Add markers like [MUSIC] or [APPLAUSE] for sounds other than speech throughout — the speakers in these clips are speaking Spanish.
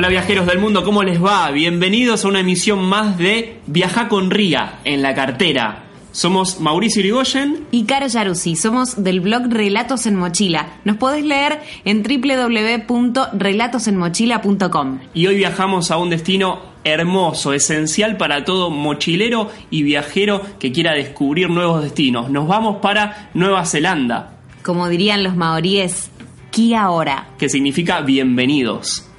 Hola viajeros del mundo, ¿cómo les va? Bienvenidos a una emisión más de Viaja con Ría en la cartera. Somos Mauricio Irigoyen y Caro Yaruzzi. Somos del blog Relatos en Mochila. Nos podés leer en www.relatosenmochila.com. Y hoy viajamos a un destino hermoso, esencial para todo mochilero y viajero que quiera descubrir nuevos destinos. Nos vamos para Nueva Zelanda. Como dirían los maoríes, Kia ahora. Que significa bienvenidos.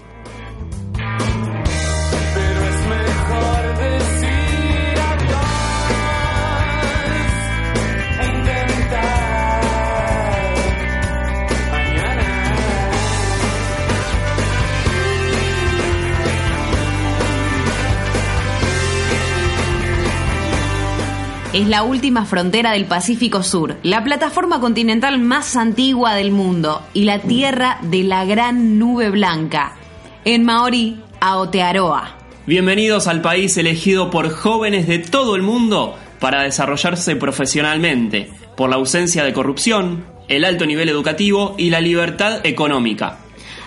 Es la última frontera del Pacífico Sur, la plataforma continental más antigua del mundo y la tierra de la gran nube blanca. En maorí, Aotearoa. Bienvenidos al país elegido por jóvenes de todo el mundo para desarrollarse profesionalmente, por la ausencia de corrupción, el alto nivel educativo y la libertad económica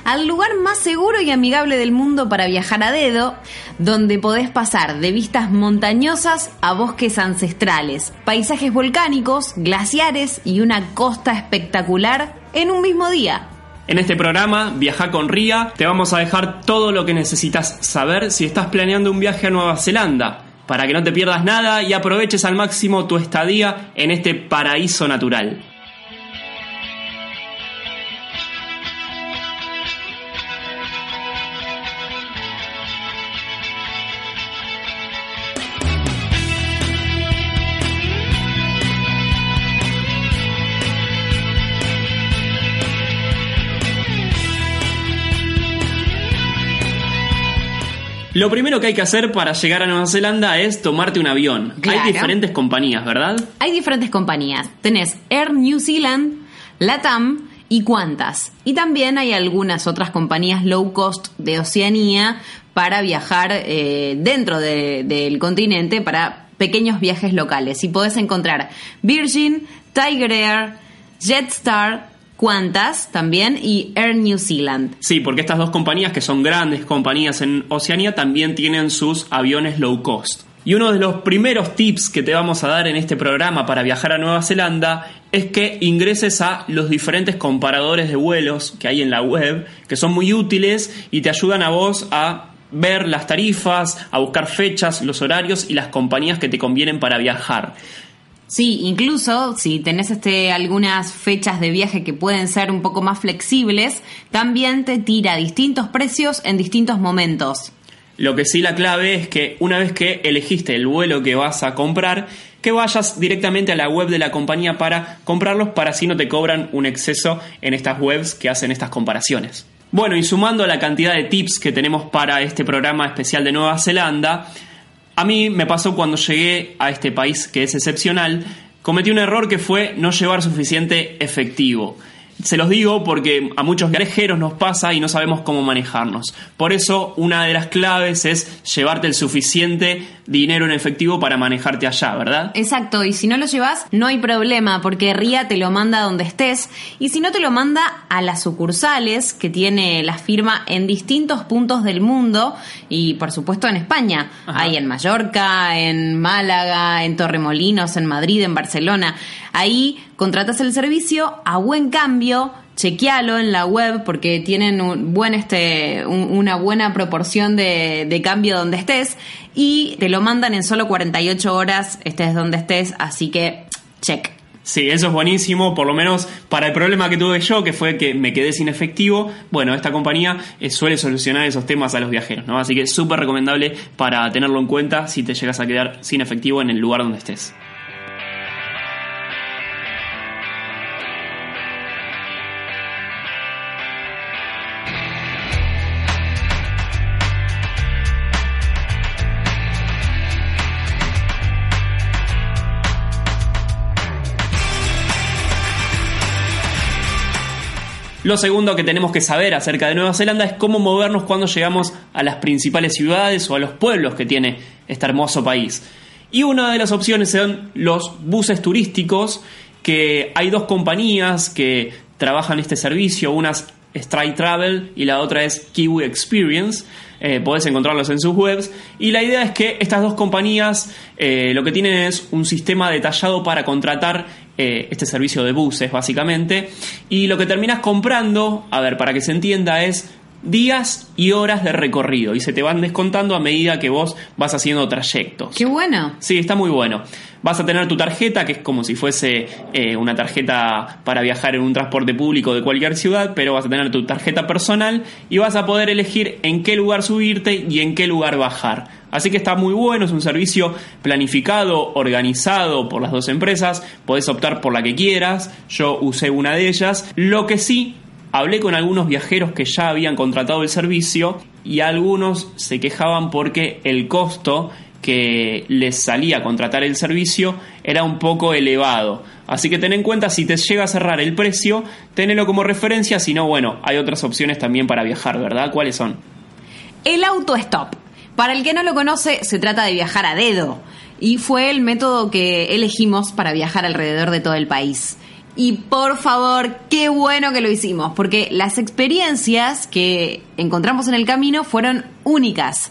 al lugar más seguro y amigable del mundo para viajar a dedo, donde podés pasar de vistas montañosas a bosques ancestrales, paisajes volcánicos, glaciares y una costa espectacular en un mismo día. En este programa, Viaja con Ría, te vamos a dejar todo lo que necesitas saber si estás planeando un viaje a Nueva Zelanda, para que no te pierdas nada y aproveches al máximo tu estadía en este paraíso natural. Lo primero que hay que hacer para llegar a Nueva Zelanda es tomarte un avión. Hay diferentes compañías, ¿verdad? Hay diferentes compañías. Tenés Air New Zealand, LATAM y Qantas. Y también hay algunas otras compañías low cost de Oceanía para viajar eh, dentro del continente para pequeños viajes locales. Y podés encontrar Virgin, Tiger Air, Jetstar, Qantas también y Air New Zealand. Sí, porque estas dos compañías, que son grandes compañías en Oceanía, también tienen sus aviones low cost. Y uno de los primeros tips que te vamos a dar en este programa para viajar a Nueva Zelanda es que ingreses a los diferentes comparadores de vuelos que hay en la web, que son muy útiles y te ayudan a vos a ver las tarifas, a buscar fechas, los horarios y las compañías que te convienen para viajar. Sí, incluso si tenés este, algunas fechas de viaje que pueden ser un poco más flexibles, también te tira distintos precios en distintos momentos. Lo que sí la clave es que una vez que elegiste el vuelo que vas a comprar, que vayas directamente a la web de la compañía para comprarlos para así no te cobran un exceso en estas webs que hacen estas comparaciones. Bueno, y sumando la cantidad de tips que tenemos para este programa especial de Nueva Zelanda, a mí me pasó cuando llegué a este país que es excepcional, cometí un error que fue no llevar suficiente efectivo. Se los digo porque a muchos viajeros nos pasa y no sabemos cómo manejarnos. Por eso, una de las claves es llevarte el suficiente dinero en efectivo para manejarte allá, ¿verdad? Exacto, y si no lo llevas, no hay problema, porque RIA te lo manda donde estés, y si no te lo manda a las sucursales que tiene la firma en distintos puntos del mundo, y por supuesto en España. Hay en Mallorca, en Málaga, en Torremolinos, en Madrid, en Barcelona. Ahí contratas el servicio a buen cambio, chequealo en la web porque tienen un buen este, una buena proporción de, de, cambio donde estés y te lo mandan en solo 48 horas, estés donde estés, así que check. Sí, eso es buenísimo, por lo menos para el problema que tuve yo, que fue que me quedé sin efectivo. Bueno, esta compañía eh, suele solucionar esos temas a los viajeros, ¿no? Así que súper recomendable para tenerlo en cuenta si te llegas a quedar sin efectivo en el lugar donde estés. Lo segundo que tenemos que saber acerca de Nueva Zelanda es cómo movernos cuando llegamos a las principales ciudades o a los pueblos que tiene este hermoso país. Y una de las opciones son los buses turísticos, que hay dos compañías que trabajan este servicio, unas Strike Travel y la otra es Kiwi Experience. Eh, podés encontrarlos en sus webs. Y la idea es que estas dos compañías eh, lo que tienen es un sistema detallado para contratar eh, este servicio de buses, básicamente. Y lo que terminas comprando, a ver, para que se entienda, es días y horas de recorrido y se te van descontando a medida que vos vas haciendo trayectos. Qué bueno. Sí, está muy bueno. Vas a tener tu tarjeta, que es como si fuese eh, una tarjeta para viajar en un transporte público de cualquier ciudad, pero vas a tener tu tarjeta personal y vas a poder elegir en qué lugar subirte y en qué lugar bajar. Así que está muy bueno, es un servicio planificado, organizado por las dos empresas, podés optar por la que quieras, yo usé una de ellas. Lo que sí Hablé con algunos viajeros que ya habían contratado el servicio y algunos se quejaban porque el costo que les salía a contratar el servicio era un poco elevado. Así que ten en cuenta si te llega a cerrar el precio, tenelo como referencia, si no, bueno, hay otras opciones también para viajar, ¿verdad? ¿Cuáles son? El autostop. Para el que no lo conoce, se trata de viajar a dedo y fue el método que elegimos para viajar alrededor de todo el país. Y por favor, qué bueno que lo hicimos, porque las experiencias que encontramos en el camino fueron únicas.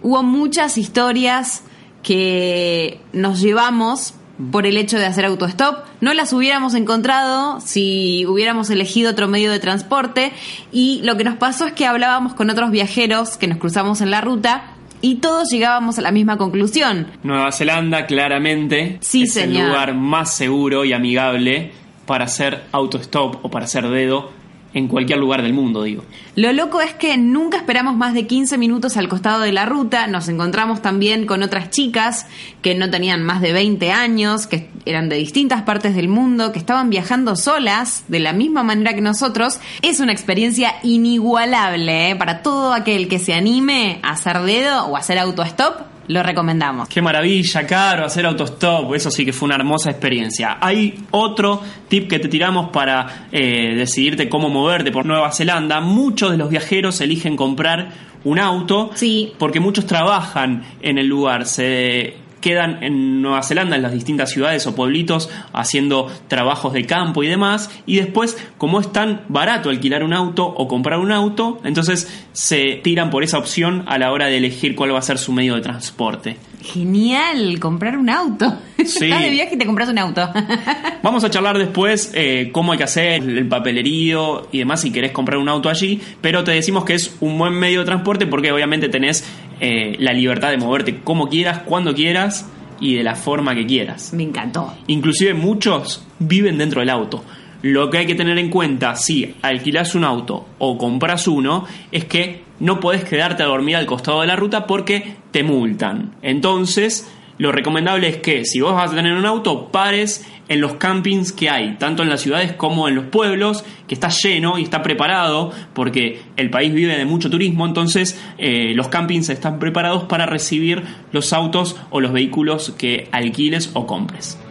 Hubo muchas historias que nos llevamos por el hecho de hacer autostop. No las hubiéramos encontrado si hubiéramos elegido otro medio de transporte. Y lo que nos pasó es que hablábamos con otros viajeros que nos cruzamos en la ruta y todos llegábamos a la misma conclusión. Nueva Zelanda claramente sí, es el lugar más seguro y amigable para hacer autostop o para hacer dedo en cualquier lugar del mundo, digo. Lo loco es que nunca esperamos más de 15 minutos al costado de la ruta, nos encontramos también con otras chicas que no tenían más de 20 años, que eran de distintas partes del mundo, que estaban viajando solas de la misma manera que nosotros. Es una experiencia inigualable ¿eh? para todo aquel que se anime a hacer dedo o a hacer autostop lo recomendamos. Qué maravilla, caro, hacer autostop. Eso sí que fue una hermosa experiencia. Hay otro tip que te tiramos para eh, decidirte cómo moverte por Nueva Zelanda. Muchos de los viajeros eligen comprar un auto sí. porque muchos trabajan en el lugar. Se quedan en Nueva Zelanda, en las distintas ciudades o pueblitos, haciendo trabajos de campo y demás. Y después, como es tan barato alquilar un auto o comprar un auto, entonces se tiran por esa opción a la hora de elegir cuál va a ser su medio de transporte. Genial, comprar un auto. [LAUGHS] Sí. Estás de viaje y te compras un auto. [LAUGHS] Vamos a charlar después eh, cómo hay que hacer el papelerío y demás si querés comprar un auto allí, pero te decimos que es un buen medio de transporte porque obviamente tenés eh, la libertad de moverte como quieras, cuando quieras y de la forma que quieras. Me encantó. Inclusive muchos viven dentro del auto. Lo que hay que tener en cuenta si alquilas un auto o compras uno es que no podés quedarte a dormir al costado de la ruta porque te multan. Entonces, lo recomendable es que si vos vas a tener un auto, pares en los campings que hay, tanto en las ciudades como en los pueblos, que está lleno y está preparado, porque el país vive de mucho turismo, entonces eh, los campings están preparados para recibir los autos o los vehículos que alquiles o compres.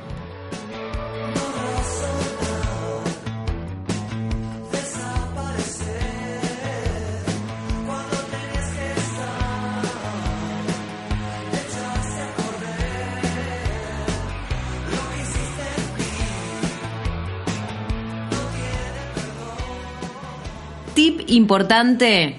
Tip importante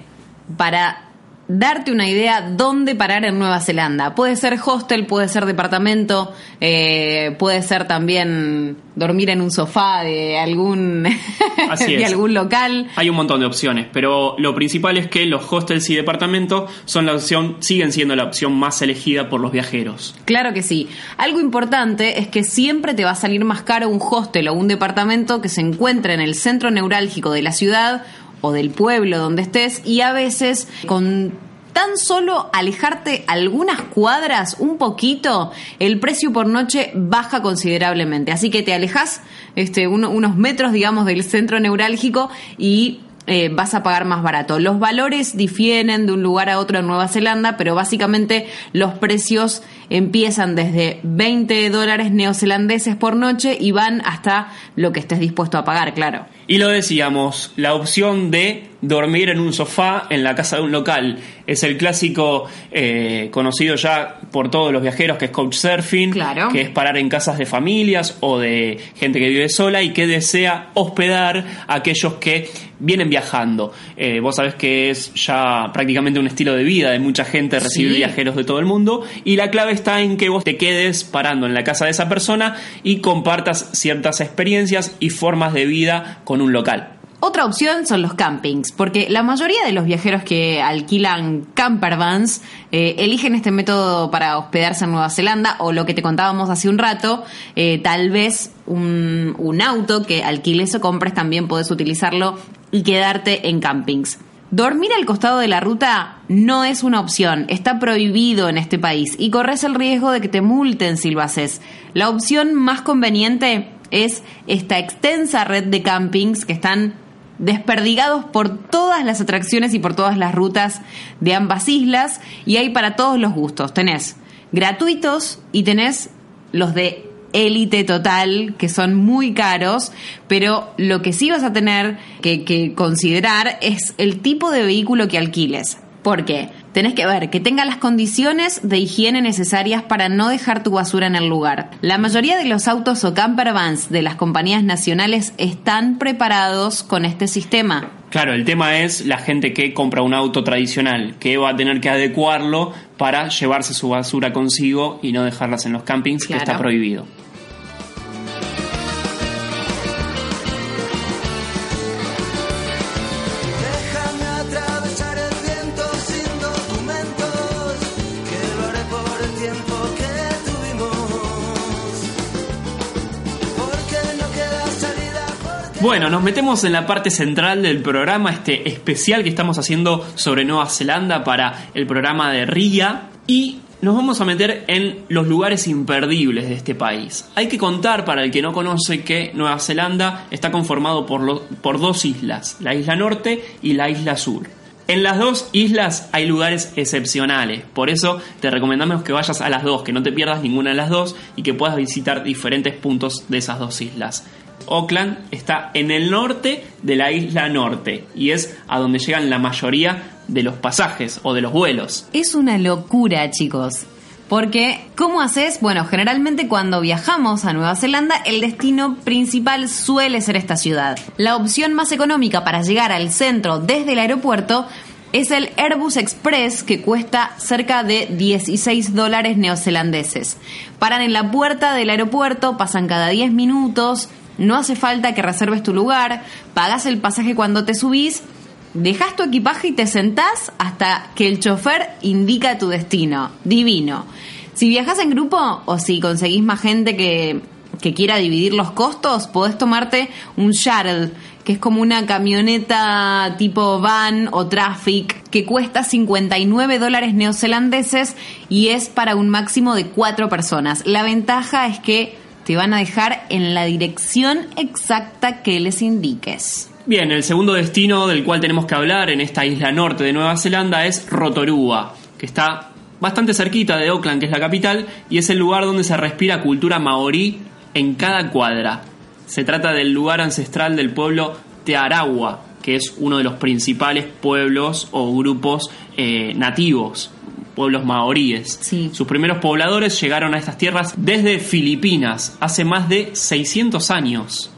para darte una idea dónde parar en Nueva Zelanda. Puede ser hostel, puede ser departamento, eh, puede ser también dormir en un sofá de algún [LAUGHS] de algún local. Hay un montón de opciones, pero lo principal es que los hostels y departamentos son la opción, siguen siendo la opción más elegida por los viajeros. Claro que sí. Algo importante es que siempre te va a salir más caro un hostel o un departamento que se encuentre en el centro neurálgico de la ciudad o del pueblo donde estés y a veces con tan solo alejarte algunas cuadras un poquito, el precio por noche baja considerablemente. Así que te alejas este, unos metros, digamos, del centro neurálgico y eh, vas a pagar más barato. Los valores difieren de un lugar a otro en Nueva Zelanda, pero básicamente los precios empiezan desde 20 dólares neozelandeses por noche y van hasta lo que estés dispuesto a pagar, claro. Y lo decíamos, la opción de dormir en un sofá en la casa de un local. Es el clásico eh, conocido ya por todos los viajeros que es couchsurfing, Claro. que es parar en casas de familias o de gente que vive sola y que desea hospedar a aquellos que vienen viajando. Eh, vos sabés que es ya prácticamente un estilo de vida de mucha gente recibir Sí. viajeros de todo el mundo y la clave está en que vos te quedes parando en la casa de esa persona y compartas ciertas experiencias y formas de vida con un local. Otra opción son los campings, porque la mayoría de los viajeros que alquilan campervans eh, eligen este método para hospedarse en Nueva Zelanda o lo que te contábamos hace un rato, eh, tal vez un, un auto que alquiles o compres también podés utilizarlo y quedarte en campings. Dormir al costado de la ruta no es una opción, está prohibido en este país y corres el riesgo de que te multen si lo haces. La opción más conveniente es esta extensa red de campings que están desperdigados por todas las atracciones y por todas las rutas de ambas islas y hay para todos los gustos. Tenés gratuitos y tenés los de élite total, que son muy caros, pero lo que sí vas a tener que, que considerar es el tipo de vehículo que alquiles. Porque tenés que ver que tenga las condiciones de higiene necesarias para no dejar tu basura en el lugar. La mayoría de los autos o campervans de las compañías nacionales están preparados con este sistema. Claro, el tema es la gente que compra un auto tradicional, que va a tener que adecuarlo para llevarse su basura consigo y no dejarlas en los campings, Claro. que está prohibido. Bueno, nos metemos en la parte central del programa, este especial que estamos haciendo sobre Nueva Zelanda para el programa de RIA y nos vamos a meter en los lugares imperdibles de este país. Hay que contar para el que no conoce que Nueva Zelanda está conformado por, lo- por dos islas, la isla norte y la isla sur. En las dos islas hay lugares excepcionales, por eso te recomendamos que vayas a las dos, que no te pierdas ninguna de las dos y que puedas visitar diferentes puntos de esas dos islas. Auckland está en el norte de la isla norte y es a donde llegan la mayoría de los pasajes o de los vuelos. Es una locura, chicos. Porque, ¿cómo haces? Bueno, generalmente cuando viajamos a Nueva Zelanda, el destino principal suele ser esta ciudad. La opción más económica para llegar al centro desde el aeropuerto es el Airbus Express, que cuesta cerca de 16 dólares neozelandeses. Paran en la puerta del aeropuerto, pasan cada 10 minutos, no hace falta que reserves tu lugar, pagas el pasaje cuando te subís Dejas tu equipaje y te sentás hasta que el chofer indica tu destino. Divino. Si viajas en grupo o si conseguís más gente que, que quiera dividir los costos, podés tomarte un shuttle, que es como una camioneta tipo van o traffic, que cuesta 59 dólares neozelandeses y es para un máximo de cuatro personas. La ventaja es que te van a dejar en la dirección exacta que les indiques. Bien, el segundo destino del cual tenemos que hablar en esta isla norte de Nueva Zelanda es Rotorua, que está bastante cerquita de Auckland, que es la capital, y es el lugar donde se respira cultura maorí en cada cuadra. Se trata del lugar ancestral del pueblo Te que es uno de los principales pueblos o grupos eh, nativos, pueblos maoríes. Sí. Sus primeros pobladores llegaron a estas tierras desde Filipinas, hace más de 600 años.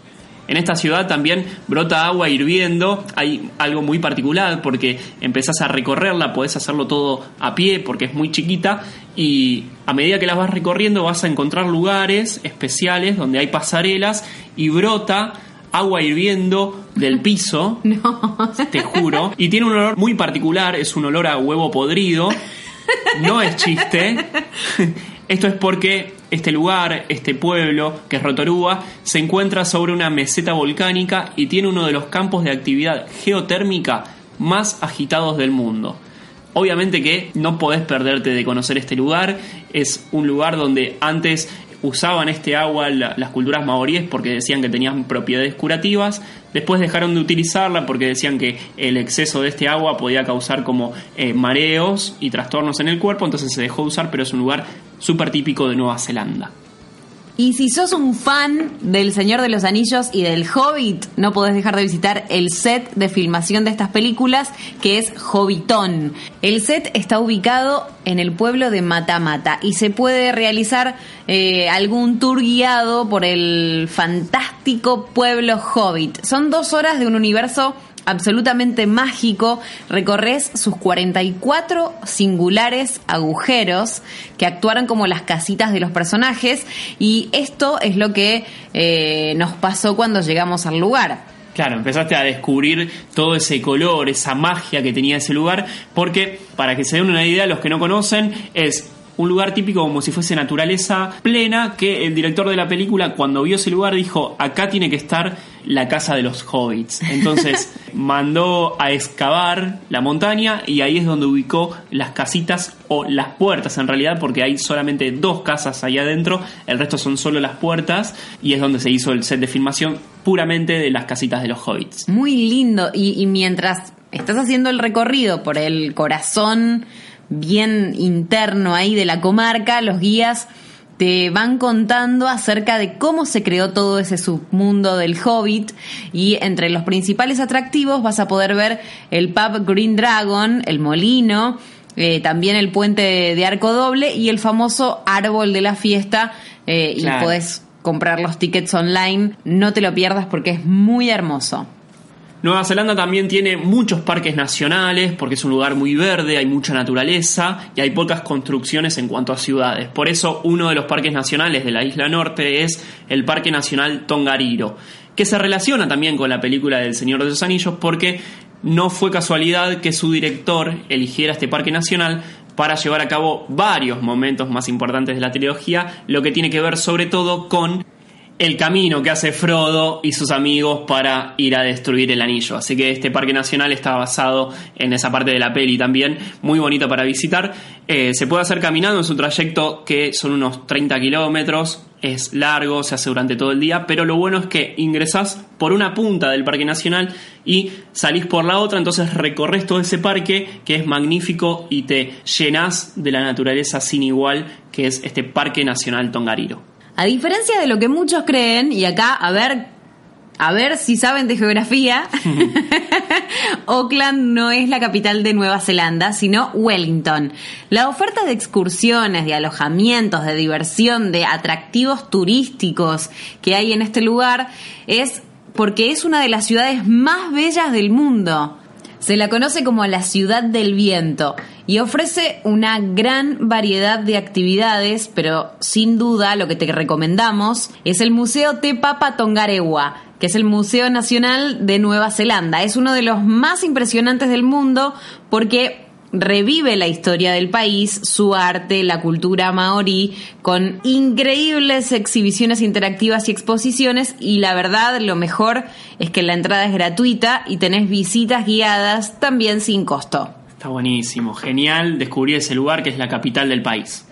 En esta ciudad también brota agua hirviendo, hay algo muy particular porque empezás a recorrerla, podés hacerlo todo a pie porque es muy chiquita y a medida que las vas recorriendo vas a encontrar lugares especiales donde hay pasarelas y brota agua hirviendo del piso, [LAUGHS] te juro, y tiene un olor muy particular, es un olor a huevo podrido, [LAUGHS] no es chiste. Esto es porque este lugar, este pueblo, que es Rotorua, se encuentra sobre una meseta volcánica y tiene uno de los campos de actividad geotérmica más agitados del mundo. Obviamente que no podés perderte de conocer este lugar, es un lugar donde antes usaban este agua la- las culturas maoríes porque decían que tenían propiedades curativas, después dejaron de utilizarla porque decían que el exceso de este agua podía causar como eh, mareos y trastornos en el cuerpo, entonces se dejó de usar, pero es un lugar súper típico de Nueva Zelanda. Y si sos un fan del Señor de los Anillos y del Hobbit, no podés dejar de visitar el set de filmación de estas películas, que es Hobbitón. El set está ubicado en el pueblo de Matamata y se puede realizar eh, algún tour guiado por el fantástico pueblo Hobbit. Son dos horas de un universo absolutamente mágico, recorres sus 44 singulares agujeros que actuaron como las casitas de los personajes y esto es lo que eh, nos pasó cuando llegamos al lugar. Claro, empezaste a descubrir todo ese color, esa magia que tenía ese lugar, porque para que se den una idea, los que no conocen, es un lugar típico como si fuese naturaleza plena, que el director de la película cuando vio ese lugar dijo, acá tiene que estar la casa de los hobbits. Entonces [LAUGHS] mandó a excavar la montaña y ahí es donde ubicó las casitas o las puertas en realidad, porque hay solamente dos casas ahí adentro, el resto son solo las puertas y es donde se hizo el set de filmación puramente de las casitas de los hobbits. Muy lindo y, y mientras estás haciendo el recorrido por el corazón bien interno ahí de la comarca, los guías te van contando acerca de cómo se creó todo ese submundo del Hobbit. Y entre los principales atractivos vas a poder ver el pub Green Dragon, el molino, eh, también el puente de, de arco doble y el famoso árbol de la fiesta eh, y podés comprar los tickets online, no te lo pierdas porque es muy hermoso. Nueva Zelanda también tiene muchos parques nacionales porque es un lugar muy verde, hay mucha naturaleza y hay pocas construcciones en cuanto a ciudades. Por eso uno de los parques nacionales de la isla norte es el Parque Nacional Tongariro, que se relaciona también con la película del Señor de los Anillos porque no fue casualidad que su director eligiera este parque nacional para llevar a cabo varios momentos más importantes de la trilogía, lo que tiene que ver sobre todo con el camino que hace Frodo y sus amigos para ir a destruir el anillo. Así que este parque nacional está basado en esa parte de la peli también, muy bonito para visitar. Eh, se puede hacer caminando, es un trayecto que son unos 30 kilómetros, es largo, se hace durante todo el día, pero lo bueno es que ingresás por una punta del parque nacional y salís por la otra, entonces recorres todo ese parque que es magnífico y te llenás de la naturaleza sin igual que es este Parque Nacional Tongariro. A diferencia de lo que muchos creen, y acá a ver, a ver si saben de geografía, [LAUGHS] Auckland no es la capital de Nueva Zelanda, sino Wellington. La oferta de excursiones, de alojamientos, de diversión, de atractivos turísticos que hay en este lugar es porque es una de las ciudades más bellas del mundo. Se la conoce como la ciudad del viento y ofrece una gran variedad de actividades, pero sin duda lo que te recomendamos es el Museo Te Papa Tongarewa, que es el Museo Nacional de Nueva Zelanda. Es uno de los más impresionantes del mundo porque revive la historia del país, su arte, la cultura maorí, con increíbles exhibiciones interactivas y exposiciones y la verdad lo mejor es que la entrada es gratuita y tenés visitas guiadas también sin costo. Está buenísimo, genial descubrir ese lugar que es la capital del país.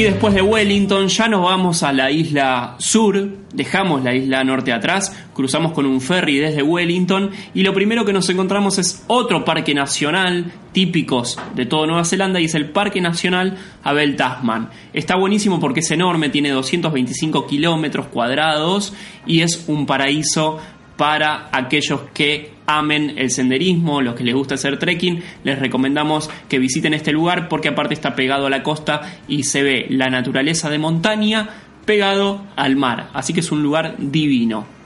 Y después de Wellington ya nos vamos a la isla sur, dejamos la isla norte atrás, cruzamos con un ferry desde Wellington. Y lo primero que nos encontramos es otro parque nacional típicos de toda Nueva Zelanda y es el Parque Nacional Abel Tasman. Está buenísimo porque es enorme, tiene 225 kilómetros cuadrados y es un paraíso para aquellos que amen el senderismo, los que les gusta hacer trekking, les recomendamos que visiten este lugar porque aparte está pegado a la costa y se ve la naturaleza de montaña pegado al mar, así que es un lugar divino.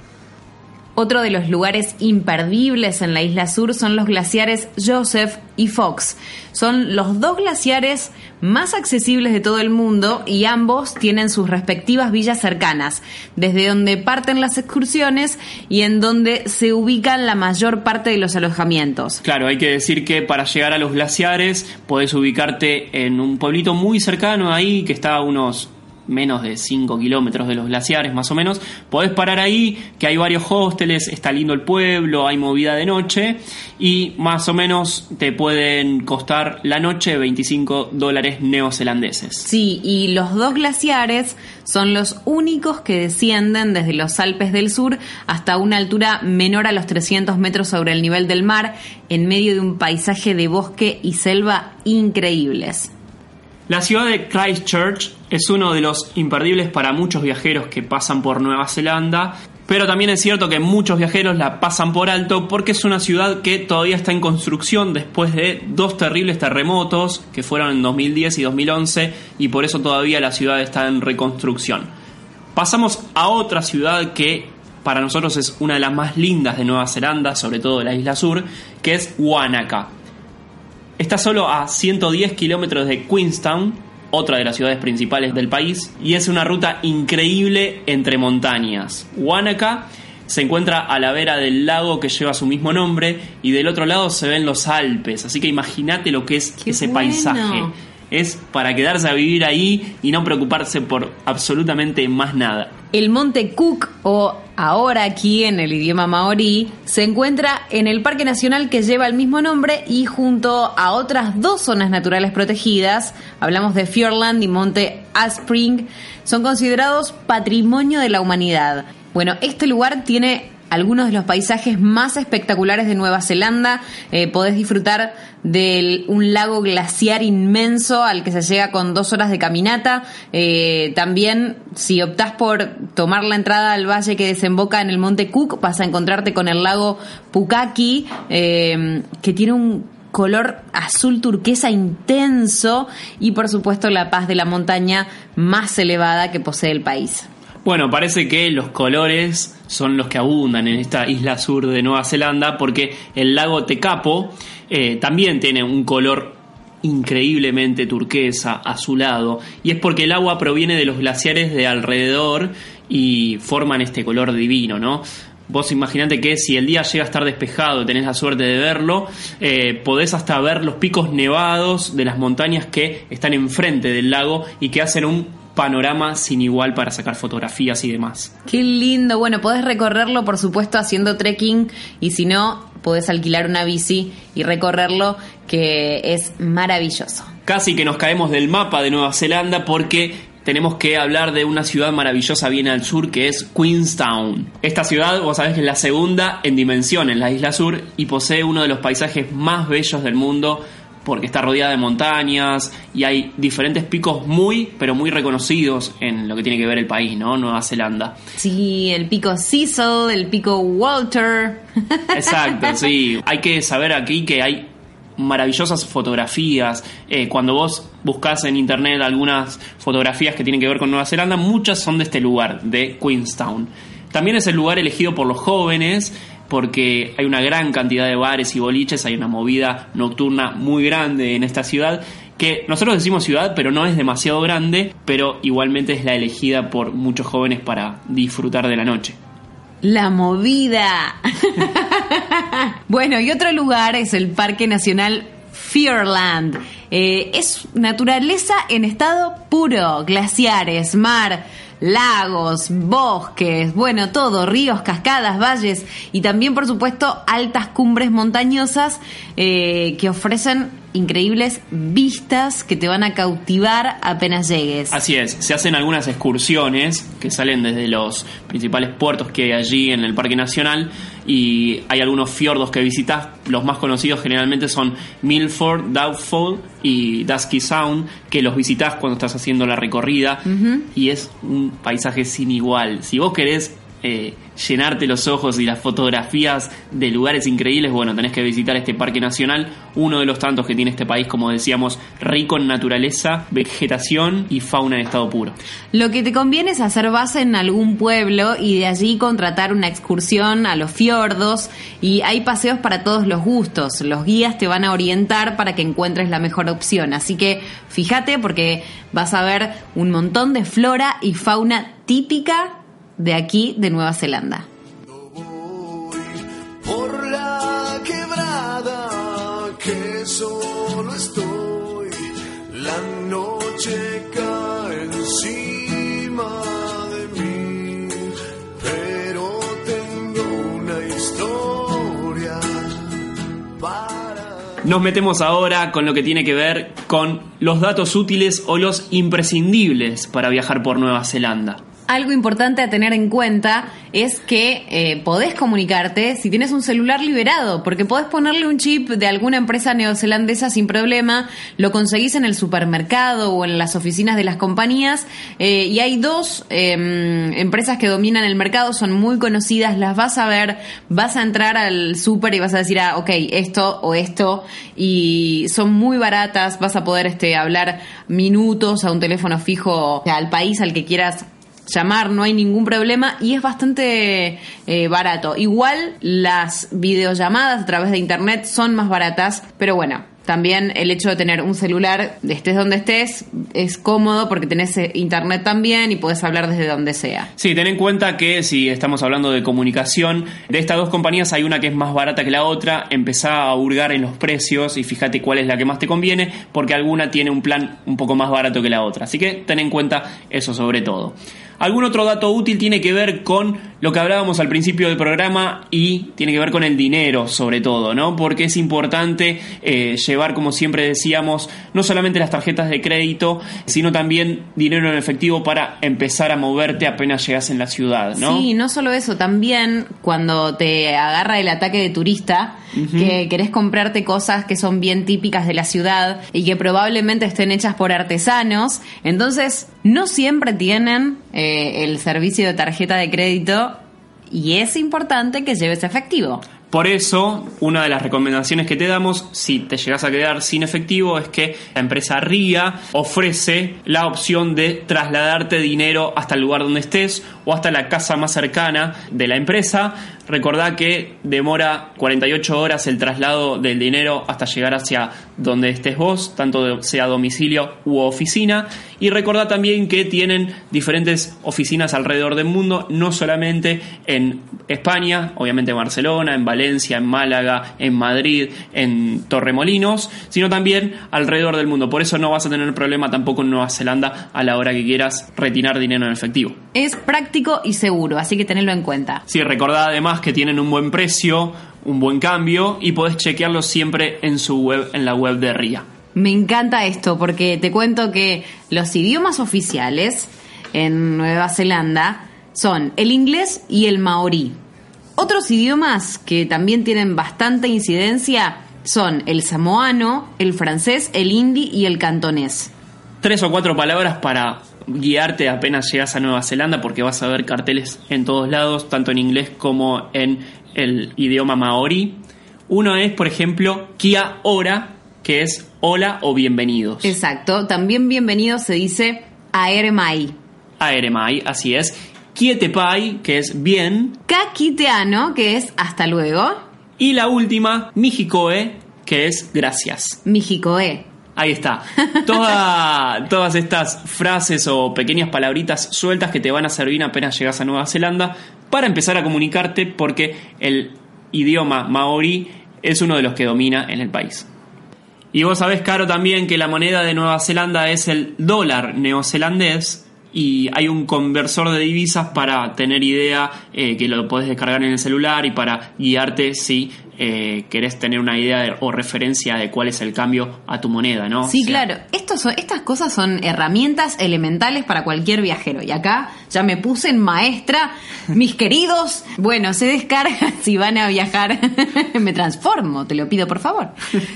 Otro de los lugares imperdibles en la isla sur son los glaciares Joseph y Fox. Son los dos glaciares más accesibles de todo el mundo y ambos tienen sus respectivas villas cercanas, desde donde parten las excursiones y en donde se ubican la mayor parte de los alojamientos. Claro, hay que decir que para llegar a los glaciares podés ubicarte en un pueblito muy cercano ahí que está a unos menos de 5 kilómetros de los glaciares más o menos. Podés parar ahí, que hay varios hosteles, está lindo el pueblo, hay movida de noche y más o menos te pueden costar la noche 25 dólares neozelandeses. Sí, y los dos glaciares son los únicos que descienden desde los Alpes del Sur hasta una altura menor a los 300 metros sobre el nivel del mar, en medio de un paisaje de bosque y selva increíbles. La ciudad de Christchurch es uno de los imperdibles para muchos viajeros que pasan por Nueva Zelanda, pero también es cierto que muchos viajeros la pasan por alto porque es una ciudad que todavía está en construcción después de dos terribles terremotos que fueron en 2010 y 2011 y por eso todavía la ciudad está en reconstrucción. Pasamos a otra ciudad que para nosotros es una de las más lindas de Nueva Zelanda, sobre todo de la isla sur, que es Wanaka. Está solo a 110 kilómetros de Queenstown, otra de las ciudades principales del país, y es una ruta increíble entre montañas. Wanaka se encuentra a la vera del lago que lleva su mismo nombre y del otro lado se ven los Alpes, así que imagínate lo que es Qué ese bueno. paisaje. Es para quedarse a vivir ahí y no preocuparse por absolutamente más nada. El monte Cook, o ahora aquí en el idioma maorí, se encuentra en el Parque Nacional que lleva el mismo nombre y junto a otras dos zonas naturales protegidas, hablamos de Fiordland y Monte Aspring, son considerados patrimonio de la humanidad. Bueno, este lugar tiene algunos de los paisajes más espectaculares de Nueva Zelanda. Eh, podés disfrutar de un lago glaciar inmenso al que se llega con dos horas de caminata. Eh, también, si optás por tomar la entrada al valle que desemboca en el monte Cook, vas a encontrarte con el lago Pukaki, eh, que tiene un color azul turquesa intenso y por supuesto la paz de la montaña más elevada que posee el país. Bueno, parece que los colores son los que abundan en esta isla sur de Nueva Zelanda porque el lago Tekapo eh, también tiene un color increíblemente turquesa, azulado, y es porque el agua proviene de los glaciares de alrededor y forman este color divino, ¿no? Vos imaginate que si el día llega a estar despejado tenés la suerte de verlo, eh, podés hasta ver los picos nevados de las montañas que están enfrente del lago y que hacen un panorama sin igual para sacar fotografías y demás. Qué lindo. Bueno, podés recorrerlo, por supuesto, haciendo trekking y si no, podés alquilar una bici y recorrerlo, que es maravilloso. Casi que nos caemos del mapa de Nueva Zelanda porque tenemos que hablar de una ciudad maravillosa bien al sur que es Queenstown. Esta ciudad, vos sabés que es la segunda en dimensión en la isla sur y posee uno de los paisajes más bellos del mundo porque está rodeada de montañas y hay diferentes picos muy, pero muy reconocidos en lo que tiene que ver el país, ¿no? Nueva Zelanda. Sí, el pico Cecil, el pico Walter. [LAUGHS] Exacto, sí. Hay que saber aquí que hay maravillosas fotografías. Eh, cuando vos buscas en internet algunas fotografías que tienen que ver con Nueva Zelanda, muchas son de este lugar, de Queenstown. También es el lugar elegido por los jóvenes porque hay una gran cantidad de bares y boliches, hay una movida nocturna muy grande en esta ciudad que nosotros decimos ciudad, pero no es demasiado grande, pero igualmente es la elegida por muchos jóvenes para disfrutar de la noche. La movida. [LAUGHS] bueno, y otro lugar es el Parque Nacional Fiordland. Eh, es naturaleza en estado puro, glaciares, mar, lagos, bosques, bueno, todo, ríos, cascadas, valles y también, por supuesto, altas cumbres montañosas eh, que ofrecen increíbles vistas que te van a cautivar apenas llegues. Así es, se hacen algunas excursiones que salen desde los principales puertos que hay allí en el Parque Nacional y hay algunos fiordos que visitas. Los más conocidos generalmente son Milford, Doubtful y Dusky Sound, que los visitas cuando estás haciendo la recorrida y es un paisaje sin igual. Si vos querés eh, llenarte los ojos y las fotografías de lugares increíbles, bueno, tenés que visitar este parque nacional, uno de los tantos que tiene este país, como decíamos, rico en naturaleza, vegetación y fauna en estado puro. Lo que te conviene es hacer base en algún pueblo y de allí contratar una excursión a los fiordos y hay paseos para todos los gustos. Los guías te van a orientar para que encuentres la mejor opción. Así que fíjate porque vas a ver un montón de flora y fauna típica de aquí, de Nueva Zelanda. Nos metemos ahora con lo que tiene que ver con los datos útiles o los imprescindibles para viajar por Nueva Zelanda. Algo importante a tener en cuenta es que eh, podés comunicarte si tienes un celular liberado, porque podés ponerle un chip de alguna empresa neozelandesa sin problema, lo conseguís en el supermercado o en las oficinas de las compañías, eh, y hay dos em, empresas que dominan el mercado, son muy conocidas, las vas a ver, vas a entrar al super y vas a decir, ah, ok, esto o esto, y son muy baratas, vas a poder este, hablar minutos a un teléfono fijo al país al que quieras llamar, no hay ningún problema y es bastante eh, barato. Igual las videollamadas a través de internet son más baratas, pero bueno, también el hecho de tener un celular, estés donde estés, es cómodo porque tenés eh, internet también y podés hablar desde donde sea. Sí, ten en cuenta que si estamos hablando de comunicación, de estas dos compañías hay una que es más barata que la otra, empezá a hurgar en los precios y fíjate cuál es la que más te conviene, porque alguna tiene un plan un poco más barato que la otra. Así que ten en cuenta eso sobre todo. Algún otro dato útil tiene que ver con lo que hablábamos al principio del programa y tiene que ver con el dinero sobre todo, ¿no? Porque es importante eh, llevar, como siempre decíamos, no solamente las tarjetas de crédito, sino también dinero en efectivo para empezar a moverte apenas llegas en la ciudad, ¿no? Sí, no solo eso, también cuando te agarra el ataque de turista, que querés comprarte cosas que son bien típicas de la ciudad y que probablemente estén hechas por artesanos, entonces no siempre tienen eh, el servicio de tarjeta de crédito y es importante que lleves efectivo. Por eso, una de las recomendaciones que te damos, si te llegas a quedar sin efectivo, es que la empresa RIA ofrece la opción de trasladarte dinero hasta el lugar donde estés o hasta la casa más cercana de la empresa. Recordá que demora 48 horas el traslado del dinero hasta llegar hacia donde estés vos, tanto sea domicilio u oficina. Y recordá también que tienen diferentes oficinas alrededor del mundo, no solamente en España, obviamente en Barcelona, en Valencia, en Málaga, en Madrid, en Torremolinos, sino también alrededor del mundo. Por eso no vas a tener problema tampoco en Nueva Zelanda a la hora que quieras retirar dinero en efectivo. Es práctico y seguro, así que tenedlo en cuenta. Sí, recordá además que tienen un buen precio, un buen cambio y podés chequearlo siempre en su web, en la web de RIA. Me encanta esto porque te cuento que los idiomas oficiales en Nueva Zelanda son el inglés y el maorí. Otros idiomas que también tienen bastante incidencia son el samoano, el francés, el hindi y el cantonés. Tres o cuatro palabras para guiarte apenas llegas a Nueva Zelanda porque vas a ver carteles en todos lados, tanto en inglés como en el idioma maorí. Uno es, por ejemplo, Kia Ora, que es hola o bienvenidos. Exacto, también bienvenido se dice Aeremai. Aeremai, así es. Kietepai, que es bien. Kakiteano, que es hasta luego. Y la última, Mijikoe, que es gracias. Mijikoe. Ahí está. Toda- [LAUGHS] todas estas frases o pequeñas palabritas sueltas que te van a servir apenas llegas a Nueva Zelanda para empezar a comunicarte porque el idioma maorí es uno de los que domina en el país. Y vos sabés, Caro, también que la moneda de Nueva Zelanda es el dólar neozelandés y hay un conversor de divisas para tener idea eh, que lo podés descargar en el celular y para guiarte si eh, querés tener una idea de- o referencia de cuál es el cambio a tu moneda, ¿no? Sí, O sea, claro. Estos son- estas cosas son herramientas elementales para cualquier viajero. Y acá ya me puse en maestra, mis [LAUGHS] queridos. Bueno, se descargan [LAUGHS] si van a viajar. [LAUGHS] me transformo, te lo pido por favor.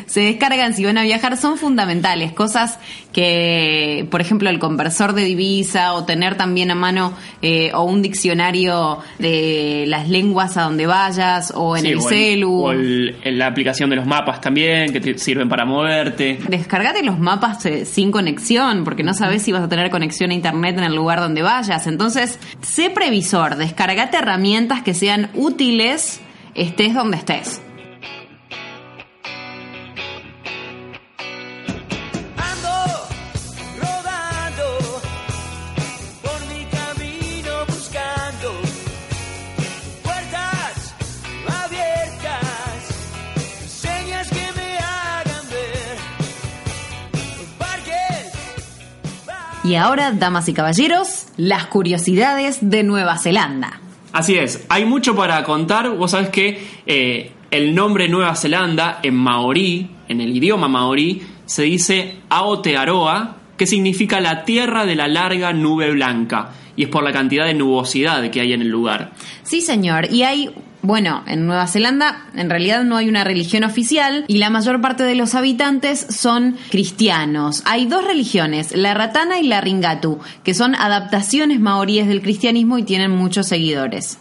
Se descargan si van a viajar. Son fundamentales. Cosas que, por ejemplo, el conversor de divisa o tener también a mano eh, o un diccionario de las lenguas a donde vayas o en sí, el o celu. o el- en la aplicación de los mapas también, que te sirven para moverte. Descargate los mapas eh, sin conexión, porque no sabes si vas a tener conexión a internet en el lugar donde vayas. Entonces, sé previsor, descargate herramientas que sean útiles, estés donde estés. Y ahora, damas y caballeros, las curiosidades de Nueva Zelanda. Así es, hay mucho para contar. Vos sabés que eh, el nombre Nueva Zelanda en maorí en el idioma maorí, se dice Aotearoa, que significa la tierra de la larga nube blanca, y es por la cantidad de nubosidad que hay en el lugar. Sí, señor. Y hay, bueno, en Nueva Zelanda en realidad no hay una religión oficial y la mayor parte de los habitantes son cristianos. Hay dos religiones, la ratana y la ringatu, que son adaptaciones maoríes del cristianismo y tienen muchos seguidores.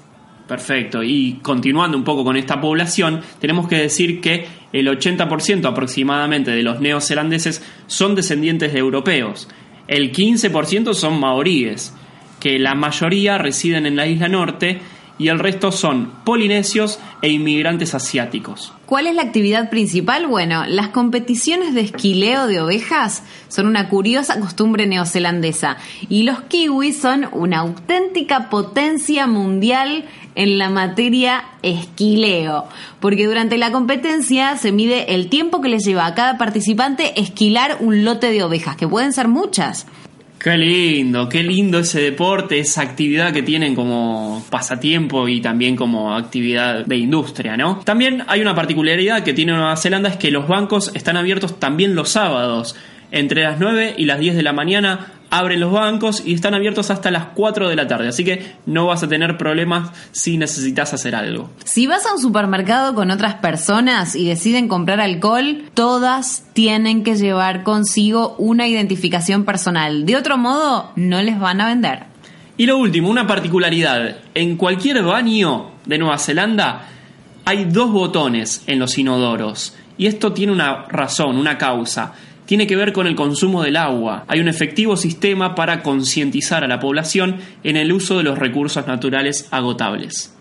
Perfecto. Y continuando un poco con esta población, tenemos que decir que el 80% aproximadamente de los neozelandeses son descendientes de europeos. El 15% son maoríes, que la mayoría residen en la isla norte y el resto son polinesios e inmigrantes asiáticos. ¿Cuál es la actividad principal? Bueno, las competiciones de esquileo de ovejas son una curiosa costumbre neozelandesa y los kiwis son una auténtica potencia mundial en la materia esquileo, porque durante la competencia se mide el tiempo que le lleva a cada participante esquilar un lote de ovejas, que pueden ser muchas. Qué lindo, qué lindo ese deporte, esa actividad que tienen como pasatiempo y también como actividad de industria, ¿no? También hay una particularidad que tiene Nueva Zelanda es que los bancos están abiertos también los sábados. Entre las 9 y las 10 de la mañana abren los bancos y están abiertos hasta las 4 de la tarde, así que no vas a tener problemas si necesitas hacer algo. Si vas a un supermercado con otras personas y deciden comprar alcohol, todas tienen que llevar consigo una identificación personal. De otro modo, no les van a vender. Y lo último, una particularidad. En cualquier baño de Nueva Zelanda hay dos botones en los inodoros. Y esto tiene una razón, una causa. Tiene que ver con el consumo del agua. Hay un efectivo sistema para concientizar a la población en el uso de los recursos naturales agotables.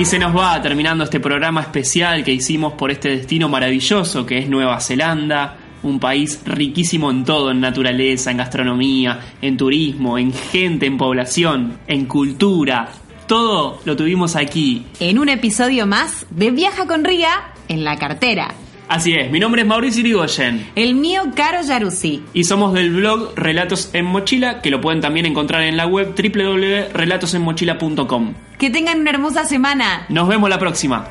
Y se nos va terminando este programa especial que hicimos por este destino maravilloso que es Nueva Zelanda, un país riquísimo en todo, en naturaleza, en gastronomía, en turismo, en gente, en población, en cultura. Todo lo tuvimos aquí. En un episodio más de Viaja con Ría en la cartera. Así es, mi nombre es Mauricio Irigoyen El mío, Caro Yaruzzi. y somos del blog Relatos en Mochila, que lo pueden también encontrar en la web www.relatosenmochila.com. Que tengan una hermosa semana. Nos vemos la próxima.